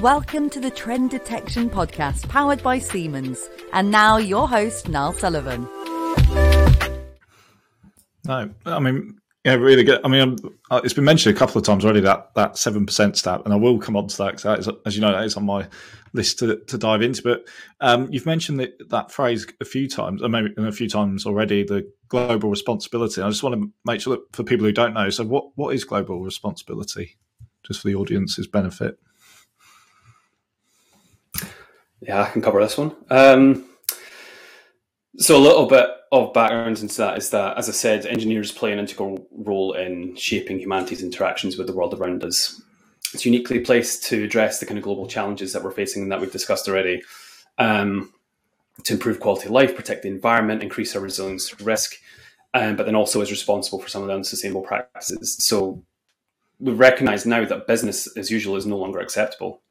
Welcome to the Trend Detection Podcast powered by Siemens. And now your host, Niall Sullivan. No, I mean, yeah, really good. I mean, uh, it's been mentioned a couple of times already that that seven percent stat, and I will come on to that because as you know, that is on my list to, to dive into. But um, you've mentioned that, that phrase a few times, or maybe a few times already, the global responsibility. I just want to make sure that for people who don't know, so what what is global responsibility, just for the audience's benefit? Yeah, I can cover this one. Um, so a little bit of background into that is that, as I said, engineers play an integral role in shaping humanity's interactions with the world around us. It's uniquely placed to address the kind of global challenges that we're facing and that we've discussed already, um, to improve quality of life, protect the environment, increase our resilience to risk, um, but then also is responsible for some of the unsustainable practices. So we recognise now that business as usual is no longer acceptable.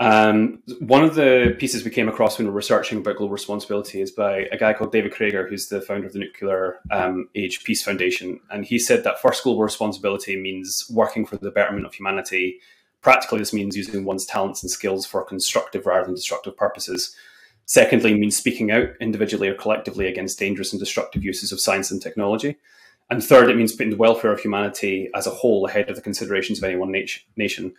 Um, one of the pieces we came across when we were researching about global responsibility is by a guy called David Krieger, who's the founder of the Nuclear um, Age Peace Foundation. And he said that first, global responsibility means working for the betterment of humanity. Practically, this means using one's talents and skills for constructive rather than destructive purposes. Secondly, means speaking out individually or collectively against dangerous and destructive uses of science and technology. And third, it means putting the welfare of humanity as a whole ahead of the considerations of any one nation.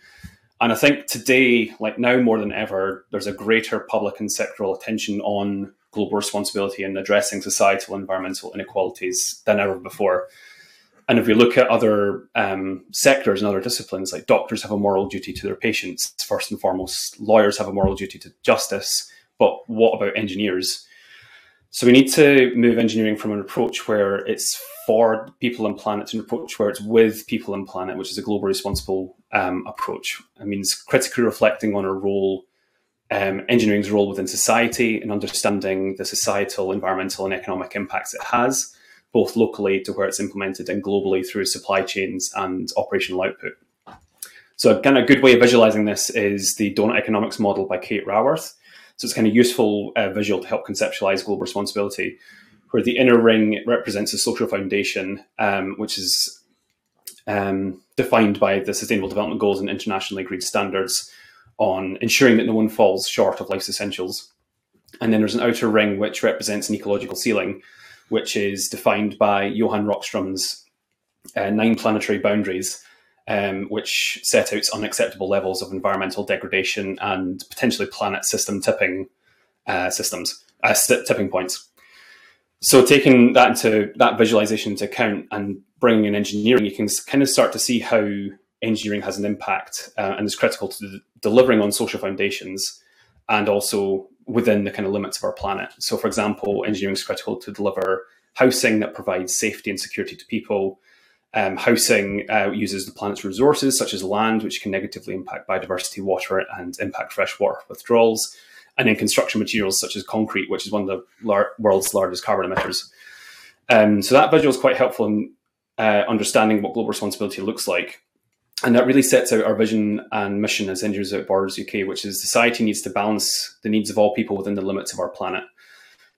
And I think today, like now more than ever, there's a greater public and sectoral attention on global responsibility and addressing societal environmental inequalities than ever before. And if we look at other um, sectors and other disciplines, like doctors have a moral duty to their patients, first and foremost, lawyers have a moral duty to justice. But what about engineers? So we need to move engineering from an approach where it's for people and planet to an approach where it's with people and planet, which is a global responsible um, approach. It means critically reflecting on our role, um, engineering's role within society, and understanding the societal, environmental, and economic impacts it has, both locally to where it's implemented and globally through supply chains and operational output. So, again, a good way of visualizing this is the donut economics model by Kate Raworth. So, it's kind of useful uh, visual to help conceptualize global responsibility where the inner ring represents a social foundation, um, which is um, defined by the Sustainable Development Goals and internationally agreed standards on ensuring that no one falls short of life's essentials. And then there's an outer ring which represents an ecological ceiling, which is defined by Johan Rockström's uh, nine planetary boundaries, um, which set out unacceptable levels of environmental degradation and potentially planet system tipping uh, systems, uh, tipping points. So taking that into that visualization into account and bringing in engineering, you can kind of start to see how engineering has an impact uh, and is critical to delivering on social foundations and also within the kind of limits of our planet. So, for example, engineering is critical to deliver housing that provides safety and security to people. Um, housing uh, uses the planet's resources, such as land, which can negatively impact biodiversity, water, and impact freshwater withdrawals and in construction materials such as concrete, which is one of the lar- world's largest carbon emitters. Um, so that visual is quite helpful in uh, understanding what global responsibility looks like. And that really sets out our vision and mission as Engineers at Borders UK, which is society needs to balance the needs of all people within the limits of our planet.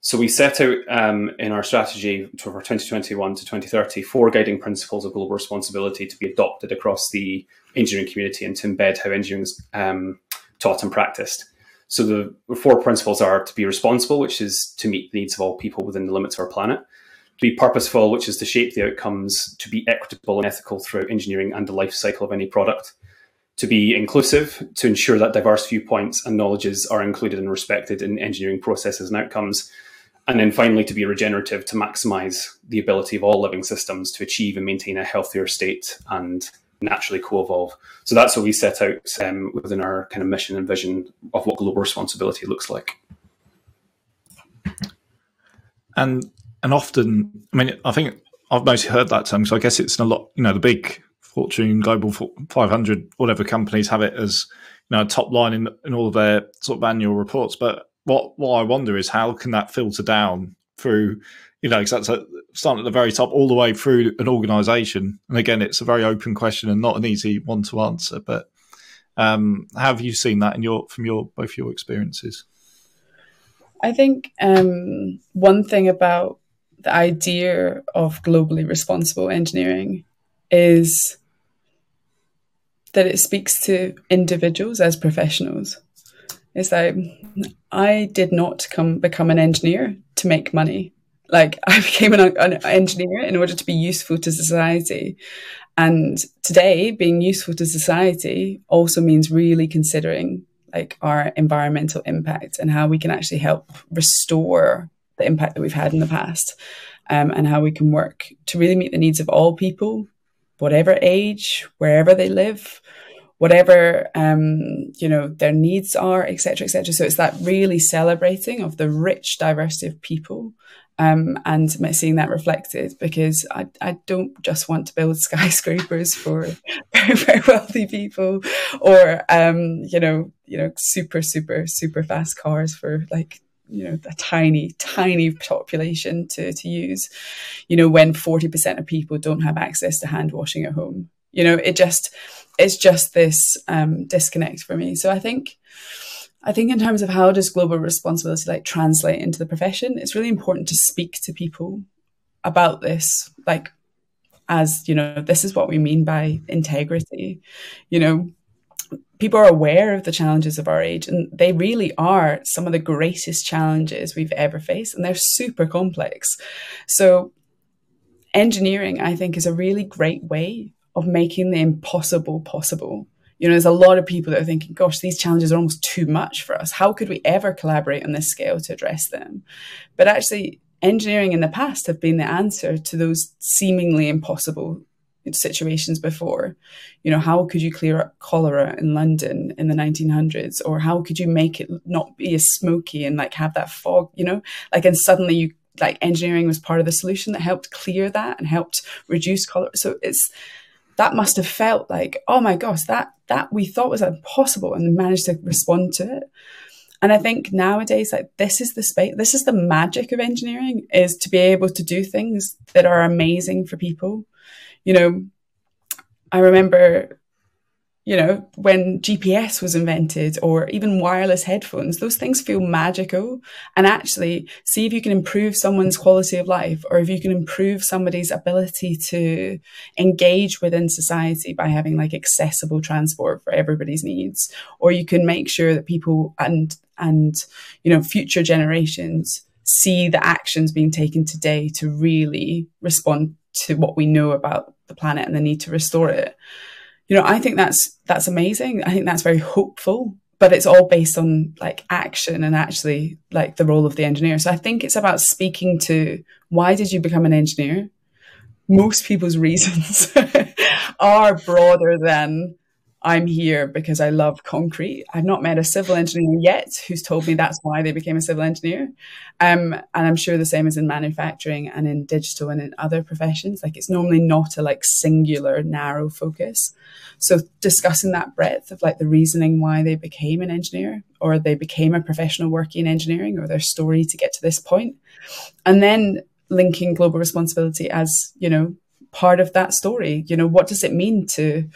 So we set out um, in our strategy for 2021 to 2030 four guiding principles of global responsibility to be adopted across the engineering community and to embed how engineering is um, taught and practiced. So the four principles are to be responsible, which is to meet the needs of all people within the limits of our planet. To be purposeful, which is to shape the outcomes. To be equitable and ethical throughout engineering and the life cycle of any product. To be inclusive, to ensure that diverse viewpoints and knowledges are included and respected in engineering processes and outcomes. And then finally, to be regenerative, to maximize the ability of all living systems to achieve and maintain a healthier state and naturally co-evolve. So that's what we set out um, within our kind of mission and vision of what global responsibility looks like. And and often, I mean, I think I've mostly heard that term. So I guess it's a lot. You know, the big Fortune Global 500, whatever companies have it as you know top line in in all of their sort of annual reports. But what what I wonder is how can that filter down through you know, because that's starting at the very top all the way through an organization. And again, it's a very open question and not an easy one to answer. But um, have you seen that in your from your both your experiences? I think um, one thing about the idea of globally responsible engineering is that it speaks to individuals as professionals. It's like I did not come become an engineer to make money. Like I became an, an engineer in order to be useful to society. And today, being useful to society also means really considering like our environmental impact and how we can actually help restore the impact that we've had in the past um, and how we can work to really meet the needs of all people, whatever age, wherever they live, whatever um, you know their needs are, etc., etc. So it's that really celebrating of the rich diversity of people um, and seeing that reflected because I, I don't just want to build skyscrapers for very, very wealthy people or um, you know you know super super super fast cars for like you know a tiny tiny population to to use you know when 40% of people don't have access to hand washing at home. You know it just it's just this um, disconnect for me. So i think I think in terms of how does global responsibility like translate into the profession, it's really important to speak to people about this, like as you know, this is what we mean by integrity. You know, people are aware of the challenges of our age, and they really are some of the greatest challenges we've ever faced, and they're super complex. So, engineering, I think, is a really great way of making the impossible possible you know, there's a lot of people that are thinking, gosh, these challenges are almost too much for us. How could we ever collaborate on this scale to address them? But actually, engineering in the past have been the answer to those seemingly impossible situations before. You know, how could you clear up cholera in London in the 1900s? Or how could you make it not be as smoky and like have that fog, you know? Like, and suddenly you, like, engineering was part of the solution that helped clear that and helped reduce cholera. So it's, that must have felt like, oh my gosh, that that we thought was impossible and managed to respond to it. And I think nowadays, like this is the space, this is the magic of engineering is to be able to do things that are amazing for people. You know, I remember you know, when GPS was invented or even wireless headphones, those things feel magical. And actually, see if you can improve someone's quality of life or if you can improve somebody's ability to engage within society by having like accessible transport for everybody's needs. Or you can make sure that people and, and, you know, future generations see the actions being taken today to really respond to what we know about the planet and the need to restore it you know, I think that's that's amazing. I think that's very hopeful, but it's all based on like action and actually like the role of the engineer. So I think it's about speaking to why did you become an engineer? Most people's reasons are broader than I'm here because I love concrete. I've not met a civil engineer yet who's told me that's why they became a civil engineer. Um, and I'm sure the same is in manufacturing and in digital and in other professions. Like it's normally not a like singular narrow focus. So discussing that breadth of like the reasoning why they became an engineer or they became a professional working in engineering or their story to get to this point. And then linking global responsibility as, you know, part of that story. You know, what does it mean to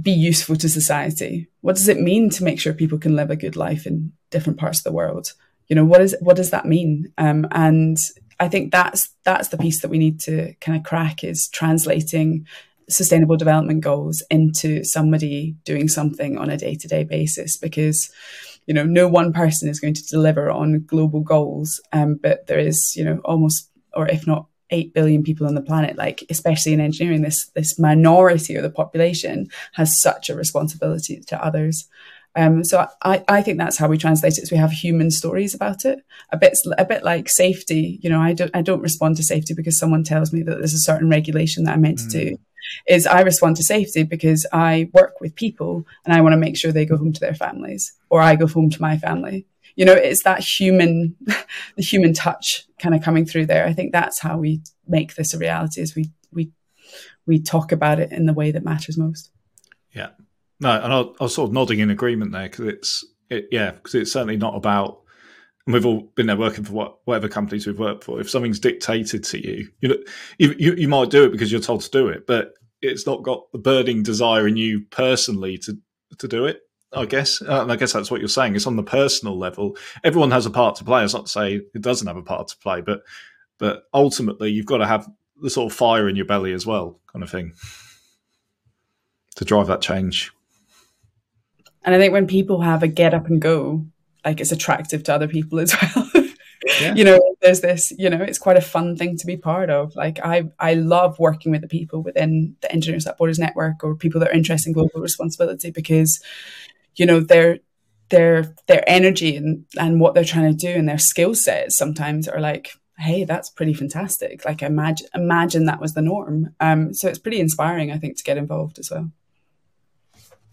be useful to society? What does it mean to make sure people can live a good life in different parts of the world? You know, what is what does that mean? Um, and I think that's that's the piece that we need to kind of crack is translating sustainable development goals into somebody doing something on a day-to-day basis because you know no one person is going to deliver on global goals um, but there is you know almost or if not 8 billion people on the planet like especially in engineering this this minority of the population has such a responsibility to others um, so I, I think that's how we translate it. Is we have human stories about it, a bit a bit like safety. You know, I don't I don't respond to safety because someone tells me that there's a certain regulation that I'm meant mm. to do. Mm. Is I respond to safety because I work with people and I want to make sure they go home to their families or I go home to my family you know it's that human the human touch kind of coming through there i think that's how we make this a reality is we we we talk about it in the way that matters most yeah no and i was sort of nodding in agreement there because it's it, yeah because it's certainly not about and we've all been there working for what, whatever companies we've worked for. If something's dictated to you, you know, you, you, you might do it because you're told to do it, but it's not got the burning desire in you personally to to do it. I guess, uh, and I guess that's what you're saying. It's on the personal level. Everyone has a part to play. It's not to say it doesn't have a part to play, but but ultimately, you've got to have the sort of fire in your belly as well, kind of thing, to drive that change. And I think when people have a get up and go, like it's attractive to other people as well. Yeah. you know, there's this, you know, it's quite a fun thing to be part of. Like I I love working with the people within the Engineers Without Borders network or people that are interested in global responsibility because, you know, their their their energy and, and what they're trying to do and their skill sets sometimes are like hey, that's pretty fantastic. Like imagine imagine that was the norm. Um, so it's pretty inspiring, I think, to get involved as well.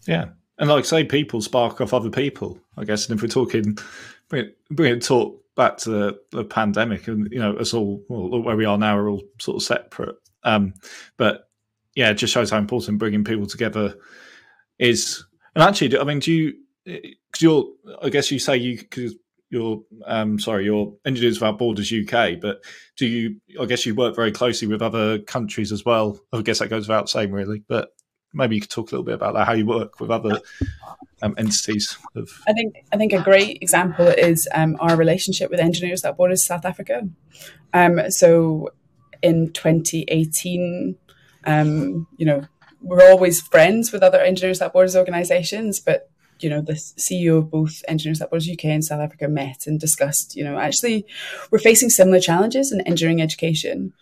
Yeah, and like say, people spark off other people, I guess. And if we're talking, bring bring it talk back to the, the, pandemic, and you know, us all well, where we are now are all sort of separate. Um, but yeah, it just shows how important bringing people together is. And actually, I mean, do you? Because you're, I guess you say you because your um sorry you're engineers without borders uk but do you i guess you work very closely with other countries as well i guess that goes without saying really but maybe you could talk a little bit about that how you work with other um, entities of i think i think a great example is um, our relationship with engineers without borders south africa um, so in 2018 um, you know we're always friends with other engineers without borders organizations but you know, the CEO of both Engineers Without Borders UK and South Africa met and discussed, you know, actually we're facing similar challenges in engineering education.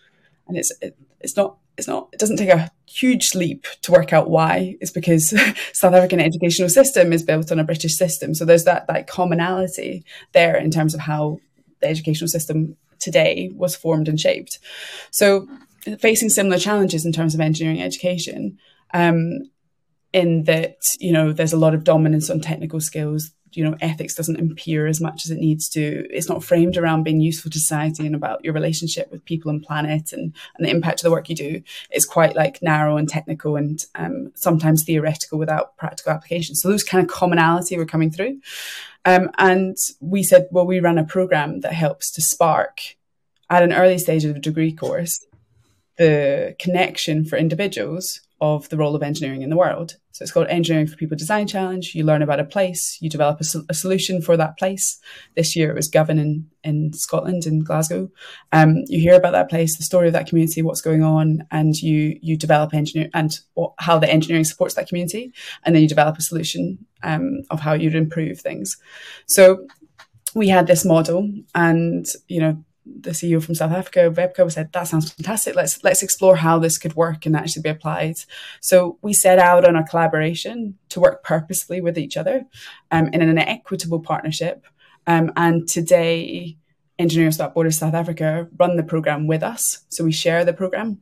And it's, it's not, it's not, it doesn't take a huge leap to work out why. It's because South African educational system is built on a British system. So there's that, that commonality there in terms of how the educational system today was formed and shaped. So facing similar challenges in terms of engineering education. Um, in that you know there's a lot of dominance on technical skills. You know ethics doesn't appear as much as it needs to. It's not framed around being useful to society and about your relationship with people and planet and, and the impact of the work you do. It's quite like narrow and technical and um, sometimes theoretical without practical application. So those kind of commonality were coming through. Um, and we said well we run a program that helps to spark at an early stage of the degree course the connection for individuals of the role of engineering in the world. So it's called Engineering for People Design Challenge. You learn about a place, you develop a, a solution for that place. This year it was Govan in, in Scotland, in Glasgow. Um, you hear about that place, the story of that community, what's going on, and you you develop engineer and what, how the engineering supports that community, and then you develop a solution um, of how you'd improve things. So we had this model, and you know the CEO from South Africa, Webco, said that sounds fantastic. Let's let's explore how this could work and actually be applied. So we set out on a collaboration to work purposefully with each other um, in an equitable partnership. Um, and today, Engineers Without Borders South Africa run the program with us. So we share the program,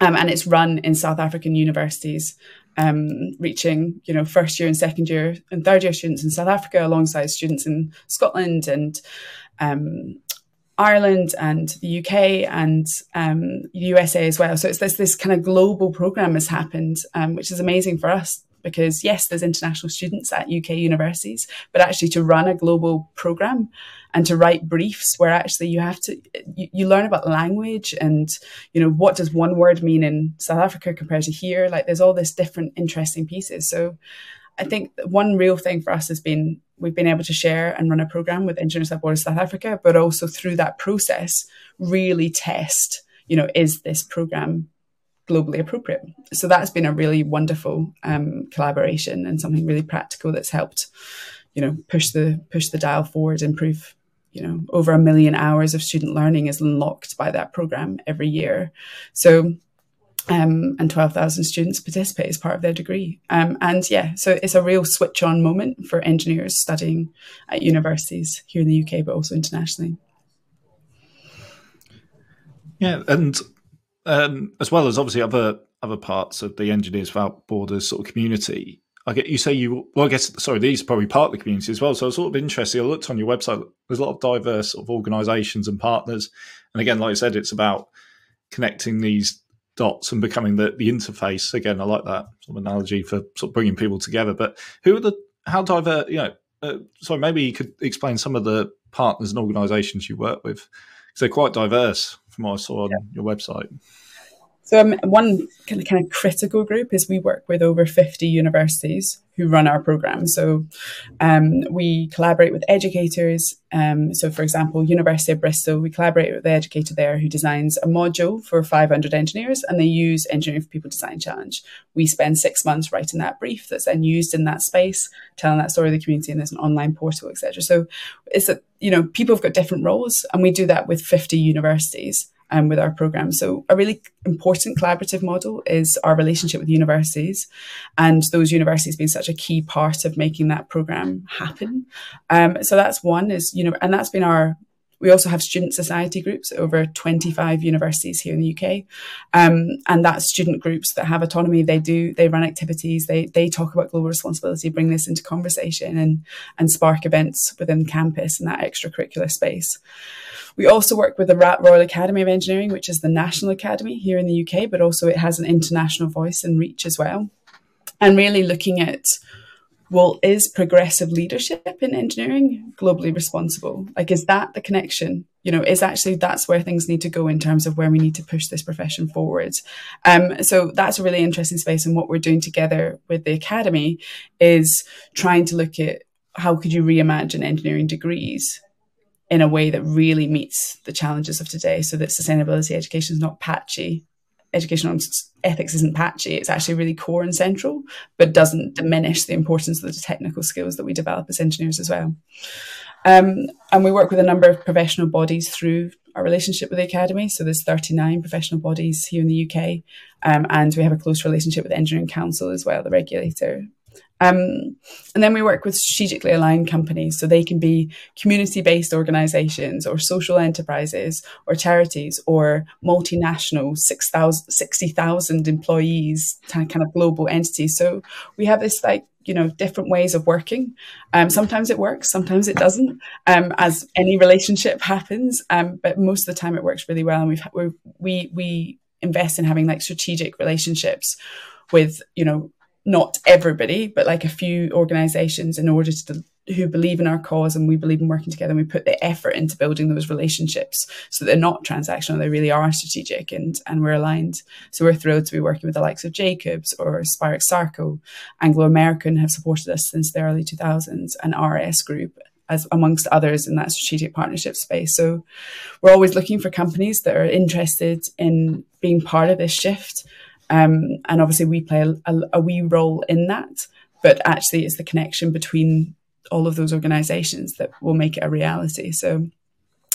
um, and it's run in South African universities. Um, reaching, you know, first year and second year and third year students in South Africa, alongside students in Scotland and um, Ireland and the UK and um, USA as well. So it's this this kind of global program has happened, um, which is amazing for us because yes, there's international students at UK universities, but actually to run a global program and to write briefs where actually you have to you, you learn about language and you know what does one word mean in South Africa compared to here. Like there's all this different interesting pieces. So I think one real thing for us has been we've been able to share and run a program with Engineers Without Borders South Africa, but also through that process, really test, you know, is this program globally appropriate? So that's been a really wonderful um, collaboration and something really practical that's helped, you know, push the push the dial forward, improve. You know, over a million hours of student learning is unlocked by that program every year. So um, and 12,000 students participate as part of their degree. Um, and yeah, so it's a real switch on moment for engineers studying at universities here in the UK, but also internationally. Yeah, and um, as well as obviously other other parts of the Engineers Without Borders sort of community. I get you say you well. I guess sorry, these are probably part of the community as well. So I was sort of. I looked on your website. There's a lot of diverse sort of organisations and partners. And again, like I said, it's about connecting these dots and becoming the, the interface. Again, I like that sort of analogy for sort of bringing people together. But who are the how diverse? You know, uh, sorry, maybe you could explain some of the partners and organisations you work with because they're quite diverse from what I saw on yeah. your website. So um, one kind of, kind of critical group is we work with over 50 universities who run our program. So um, we collaborate with educators. Um, so for example, University of Bristol, we collaborate with the educator there who designs a module for 500 engineers and they use Engineering for People Design Challenge. We spend six months writing that brief that's then used in that space, telling that story of the community and there's an online portal, etc. So it's that, you know, people have got different roles and we do that with 50 universities um, with our program. So a really important collaborative model is our relationship with universities, and those universities being such a key part of making that program happen. Um, so that's one is you know, and that's been our we also have student society groups over 25 universities here in the UK. Um, and that's student groups that have autonomy. They do, they run activities, they, they talk about global responsibility, bring this into conversation and, and spark events within campus and that extracurricular space. We also work with the Royal Academy of Engineering, which is the national academy here in the UK, but also it has an international voice and reach as well. And really looking at well, is progressive leadership in engineering globally responsible? Like, is that the connection? You know, is actually that's where things need to go in terms of where we need to push this profession forward. Um, so that's a really interesting space. And what we're doing together with the academy is trying to look at how could you reimagine engineering degrees in a way that really meets the challenges of today so that sustainability education is not patchy educational ethics isn't patchy it's actually really core and central but doesn't diminish the importance of the technical skills that we develop as engineers as well. Um, and we work with a number of professional bodies through our relationship with the academy. So there's 39 professional bodies here in the uk um, and we have a close relationship with engineering council as well the regulator um, and then we work with strategically aligned companies. So they can be community based organizations or social enterprises or charities or multinational 60,000 employees, kind of global entities. So we have this like, you know, different ways of working. Um, sometimes it works, sometimes it doesn't, um, as any relationship happens. Um, but most of the time it works really well. And we've, we we, we invest in having like strategic relationships with, you know, not everybody, but like a few organizations in order to who believe in our cause and we believe in working together and we put the effort into building those relationships so they're not transactional they really are strategic and and we're aligned. So we're thrilled to be working with the likes of jacobs or spirax sarco. Anglo american have supported us since the early 2000s and rs group as amongst others in that strategic partnership space. So we're always looking for companies that are interested in being part of this shift um, and obviously, we play a, a, a wee role in that. But actually, it's the connection between all of those organizations that will make it a reality. So,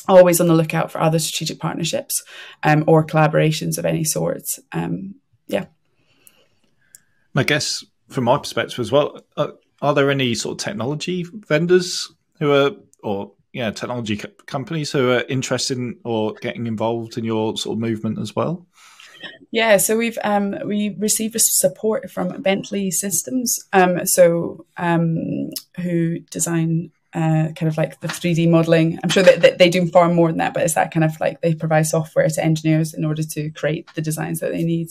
always on the lookout for other strategic partnerships um, or collaborations of any sort. Um, yeah. I guess from my perspective as well, uh, are there any sort of technology vendors who are, or yeah, technology co- companies who are interested in or getting involved in your sort of movement as well? Yeah, so we've um, we received support from Bentley Systems, um, so um, who design uh, kind of like the 3D modeling. I'm sure that, that, they do far more than that, but it's that kind of like they provide software to engineers in order to create the designs that they need.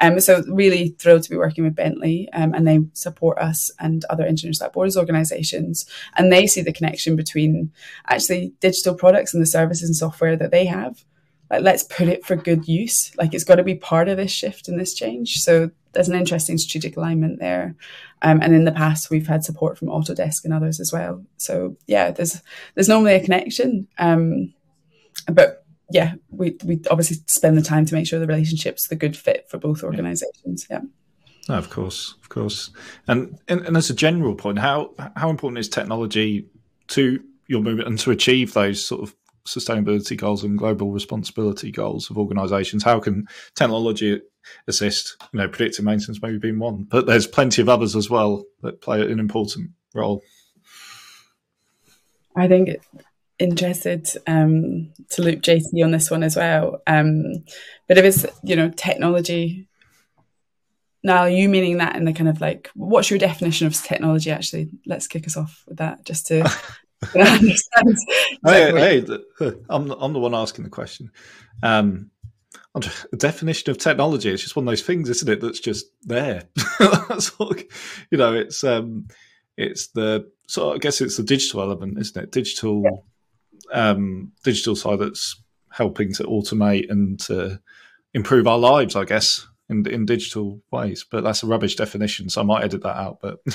Um, so really thrilled to be working with Bentley, um, and they support us and other engineers like borders organizations, and they see the connection between actually digital products and the services and software that they have like let's put it for good use. Like it's got to be part of this shift and this change. So there's an interesting strategic alignment there. Um, and in the past we've had support from autodesk and others as well. So yeah there's there's normally a connection. Um, but yeah we, we obviously spend the time to make sure the relationship's the good fit for both organizations. Yeah. No, of course of course. And, and and as a general point how how important is technology to your movement and to achieve those sort of sustainability goals and global responsibility goals of organisations. How can technology assist? You know, predictive maintenance maybe being one, but there's plenty of others as well that play an important role. I think it interested um, to loop JT on this one as well. Um, but if it's you know technology, now you meaning that in the kind of like what's your definition of technology? Actually, let's kick us off with that just to understand. Hey, hey, I'm I'm the one asking the question. Um, the definition of technology it's just one of those things, isn't it? That's just there. that's you know. It's um, it's the so I guess it's the digital element, isn't it? Digital, yeah. um, digital side that's helping to automate and to improve our lives, I guess, in in digital ways. But that's a rubbish definition, so I might edit that out. But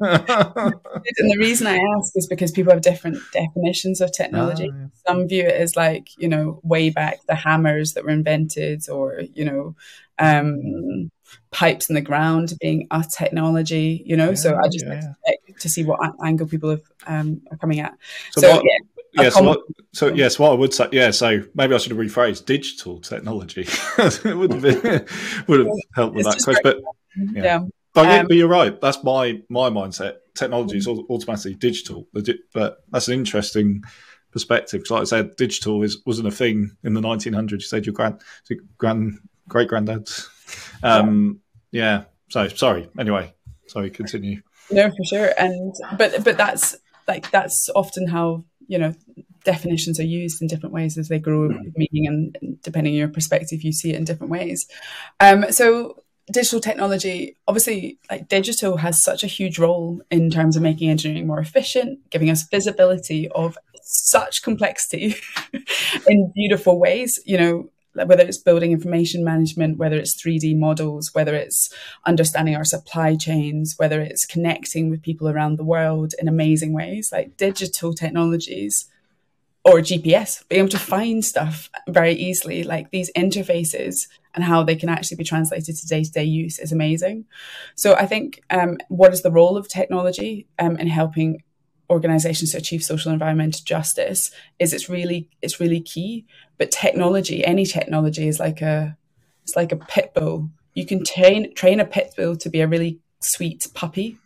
and the reason I ask is because people have different definitions of technology. Ah, yeah. Some view it as like you know way back the hammers that were invented, or you know. Um, pipes in the ground being a technology, you know. so I just yeah, like to, check to see what angle people have, um, are coming at. So So, what- yeah, yeah, so what, so yes, what I would say, yeah. So maybe I should have rephrased digital technology. it would have been, would have helped with It's that question. But yeah. yeah. But, yeah, Um, but you're right. That's my my mindset. Technology is automatically digital, but that's an interesting perspective. Because, like I said, digital is wasn't a thing in the 1900s. You said your grand, grand, great granddads. Um, yeah. So sorry. Anyway, sorry. Continue. No, for sure. And but but that's like that's often how you know definitions are used in different ways as they grow in meaning and, and depending on your perspective you see it in different ways. Um so digital technology obviously like digital has such a huge role in terms of making engineering more efficient giving us visibility of such complexity in beautiful ways you know whether it's building information management, whether it's 3D models, whether it's understanding our supply chains, whether it's connecting with people around the world in amazing ways, like digital technologies or GPS, being able to find stuff very easily, like these interfaces and how they can actually be translated to day to day use is amazing. So I think um, what is the role of technology um, in helping organizations to achieve social and environmental justice is it's really it's really key. But technology any technology is like a it's like a pit bull. You can train train a pit bull to be a really sweet puppy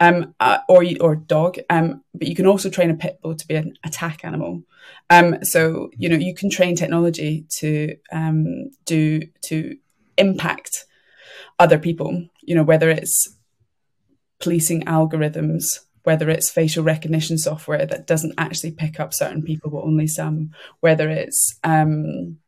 um uh, or or dog um but you can also train a pit bull to be an attack animal. Um so you know you can train technology to um do to impact other people you know whether it's policing algorithms whether it's facial recognition software that doesn't actually pick up certain people but only some, whether it's um,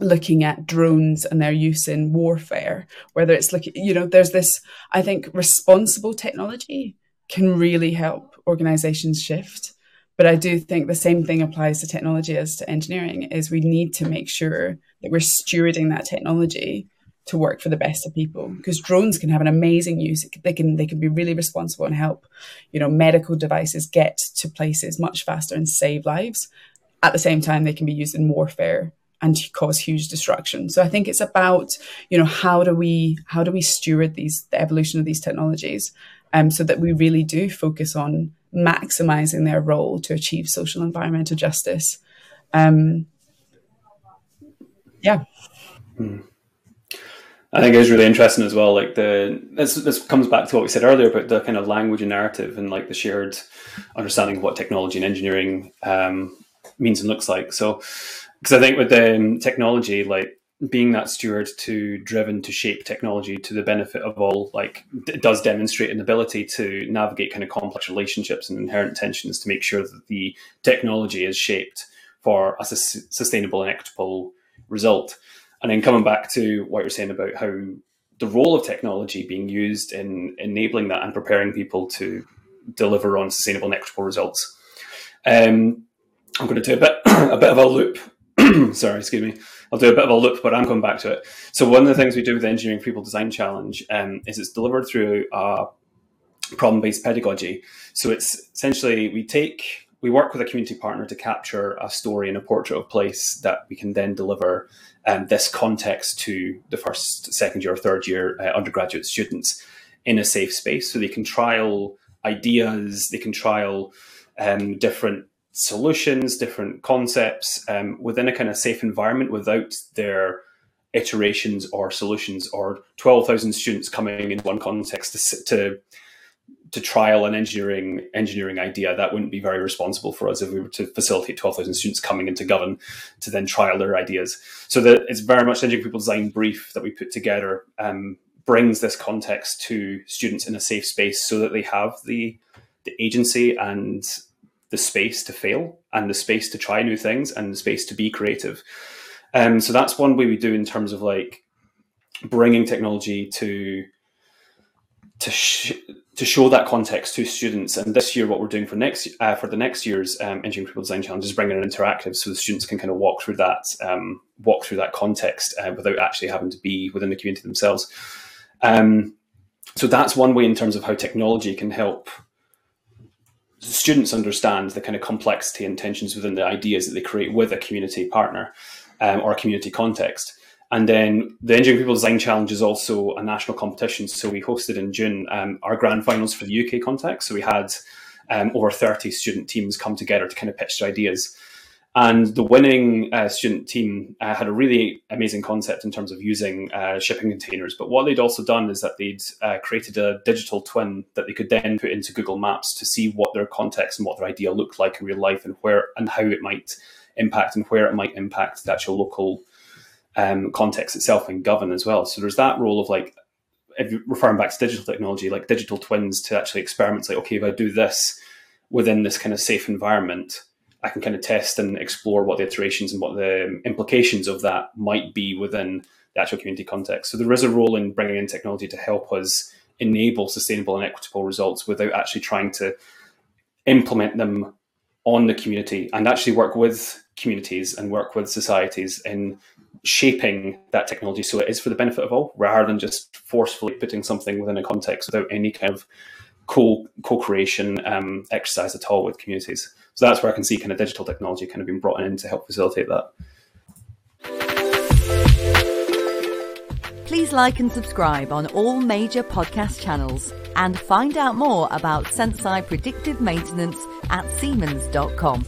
looking at drones and their use in warfare, whether it's looking, you know, there's this, I think, responsible technology can really help organizations shift. But I do think the same thing applies to technology as to engineering is we need to make sure that we're stewarding that technology to work for the best of people because drones can have an amazing use. They can they can be really responsible and help you know medical devices get to places much faster and save lives. At the same time they can be used in warfare and cause huge destruction. So i think it's about you know how do we how do we steward these the evolution of these technologies um, so that we really do focus on maximizing their role to achieve social environmental justice. Um, yeah I think it's really interesting as well. Like the this this comes back to what we said earlier about the kind of language and narrative and like the shared understanding of what technology and engineering um, means and looks like. So, because I think with the um, technology, like being that steward to driven to shape technology to the benefit of all, like it does demonstrate an ability to navigate kind of complex relationships and inherent tensions to make sure that the technology is shaped for a sus- sustainable and equitable result. And then coming back to what you're saying about how the role of technology being used in enabling that and preparing people to deliver on sustainable and equitable results. Um, I'm going to do a bit a bit of a loop. Sorry, excuse me. I'll do a bit of a loop, but I'm coming back to it. So one of the things we do with the Engineering People Design Challenge um, is it's delivered through a problem-based pedagogy. So it's essentially we take we work with a community partner to capture a story and a portrait of place that we can then deliver um, this context to the first, second year, or third year uh, undergraduate students in a safe space, so they can trial ideas, they can trial um, different solutions, different concepts um, within a kind of safe environment without their iterations or solutions or 12,000 students coming in one context to, to to trial an engineering engineering idea that wouldn't be very responsible for us if we were to facilitate 12,000 students coming into Govan to then trial their ideas. So that it's very much engineering people design brief that we put together um, brings this context to students in a safe space so that they have the the agency and the space to fail and the space to try new things and the space to be creative. Um, so that's one way we do in terms of like bringing technology to to sh- to show that context to students. And this year, what we're doing for next uh, for the next year's um, Engineering People Design Challenge is bringing an interactive, so the students can kind of walk through that um, walk through that context uh, without actually having to be within the community themselves. Um, so that's one way in terms of how technology can help students understand the kind of complexity and tensions within the ideas that they create with a community partner um, or a community context. And then the Engineering People Design Challenge is also a national competition. So we hosted in June um, our grand finals for the UK context. So we had um, over 30 student teams come together to kind of pitch their ideas. And the winning uh, student team uh, had a really amazing concept in terms of using uh, shipping containers. But what they'd also done is that they'd uh, created a digital twin that they could then put into Google Maps to see what their context and what their idea looked like in real life and where and how it might impact and where it might impact the actual local um, context itself and Govan as well. So there's that role of like, if you're referring back to digital technology, like digital twins to actually experiment, like, okay, if I do this within this kind of safe environment, I can kind of test and explore what the iterations and what the implications of that might be within the actual community context. So there is a role in bringing in technology to help us enable sustainable and equitable results without actually trying to implement them on the community and actually work with communities and work with societies in shaping that technology so it is for the benefit of all rather than just forcefully putting something within a context without any kind of co co-creation um, exercise at all with communities. So that's where I can see kind of digital technology kind of being brought in to help facilitate that. Please like and subscribe on all major podcast channels and find out more about Senseye predictive maintenance at siemens.com.